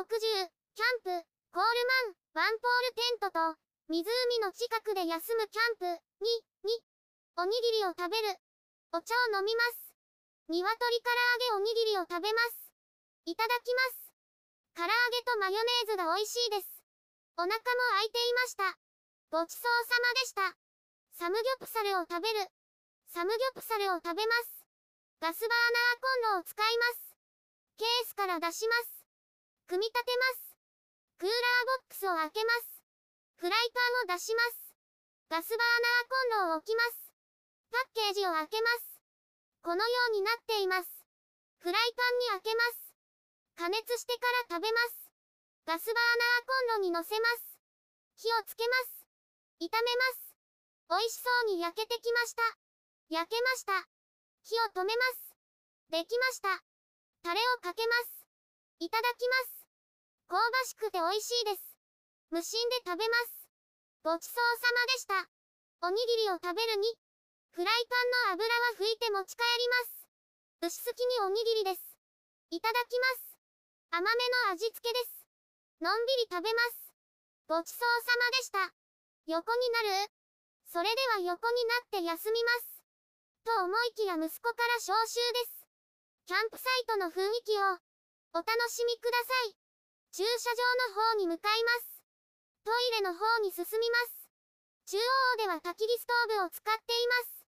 キャンプ、コールマン、ワンポールテントと、湖の近くで休むキャンプ、に、に、おにぎりを食べる。お茶を飲みます。鶏唐揚げおにぎりを食べます。いただきます。唐揚げとマヨネーズが美味しいです。お腹も空いていました。ごちそうさまでした。サムギョプサルを食べる。サムギョプサルを食べます。ガスバーナーコンロを使います。ケースから出します。組み立てます。クーラーボックスを開けます。フライパンを出します。ガスバーナーコンロを置きます。パッケージを開けます。このようになっています。フライパンに開けます。加熱してから食べます。ガスバーナーコンロに乗せます。火をつけます。炒めます。美味しそうに焼けてきました。焼けました。火を止めます。できました。タレをかけます。いただきます。香ばしくて美味しいです。無心で食べます。ごちそうさまでした。おにぎりを食べるに、フライパンの油は拭いて持ち帰ります。牛すきにおにぎりです。いただきます。甘めの味付けです。のんびり食べます。ごちそうさまでした。横になるそれでは横になって休みます。と思いきや息子から招集です。キャンプサイトの雰囲気をお楽しみください。駐車場の方に向かいます。トイレの方に進みます。中央では焚き火ストーブを使っています。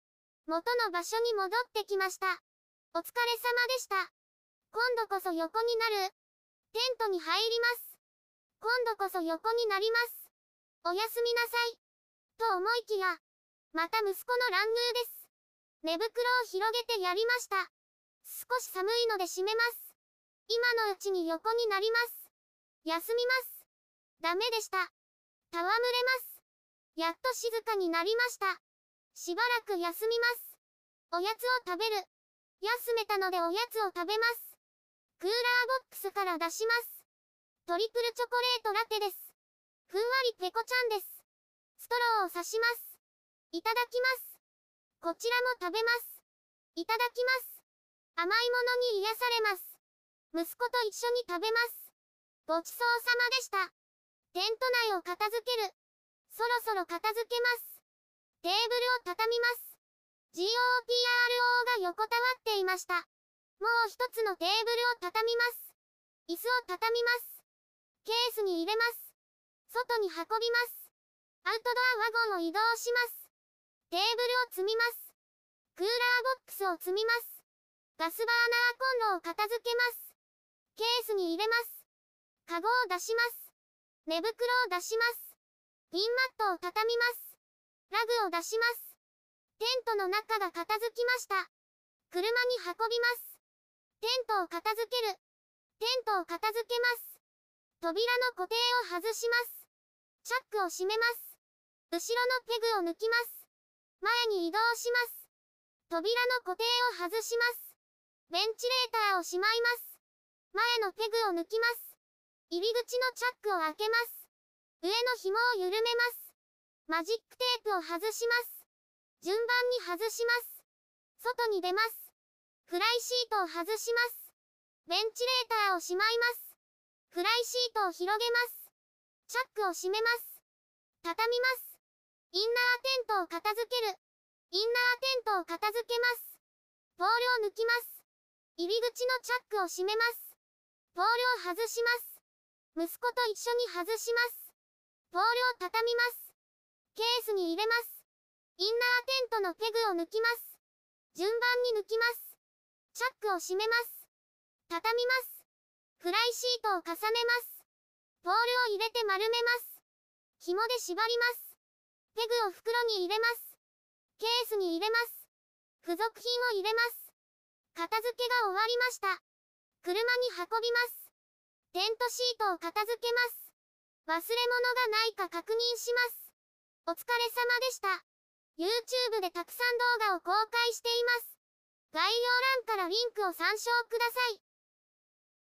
元の場所に戻ってきました。お疲れ様でした。今度こそ横になる。テントに入ります。今度こそ横になります。おやすみなさい。と思いきや、また息子の乱入です。寝袋を広げてやりました。少し寒いので閉めます。今のうちに横になります。休みます。ダメでした。戯れます。やっと静かになりました。しばらく休みます。おやつを食べる。休めたのでおやつを食べます。クーラーボックスから出します。トリプルチョコレートラテです。ふんわりペコちゃんです。ストローを刺します。いただきます。こちらも食べます。いただきます。甘いものに癒されます。息子と一緒に食べます。ごちそうさまでした。テント内を片付ける。そろそろ片付けます。テーブルを畳みます。GOPRO が横たわっていました。もう一つのテーブルを畳みます。椅子を畳みます。ケースに入れます。外に運びます。アウトドアワゴンを移動します。テーブルを積みます。クーラーボックスを積みます。ガスバーナーコンロを片付けます。ケースに入れます。カゴを出します。寝袋を出します。ピンマットを畳みます。ラグを出します。テントの中が片付きました。車に運びます。テントを片付ける。テントを片付けます。扉の固定を外します。チャックを閉めます。後ろのペグを抜きます。前に移動します。扉の固定を外します。ベンチレーターをしまいます。前のペグを抜きます。入り口のチャックを開けます。上の紐を緩めます。マジックテープを外します。順番に外します。外に出ます。フライシートを外します。ベンチレーターをしまいます。フライシートを広げます。チャックを閉めます。畳みます。インナーテントを片付ける。インナーテントを片付けます。ポールを抜きます。入り口のチャックを閉めます。ポールを外します。息子と一緒に外します。ポールを畳みます。ケースに入れます。インナーテントのペグを抜きます。順番に抜きます。チャックを閉めます。畳みます。フライシートを重ねます。ポールを入れて丸めます。紐で縛ります。ペグを袋に入れます。ケースに入れます。付属品を入れます。片付けが終わりました。車に運びます。テントシートを片付けます。忘れ物がないか確認します。お疲れ様でした。YouTube でたくさん動画を公開しています。概要欄からリンクを参照ください。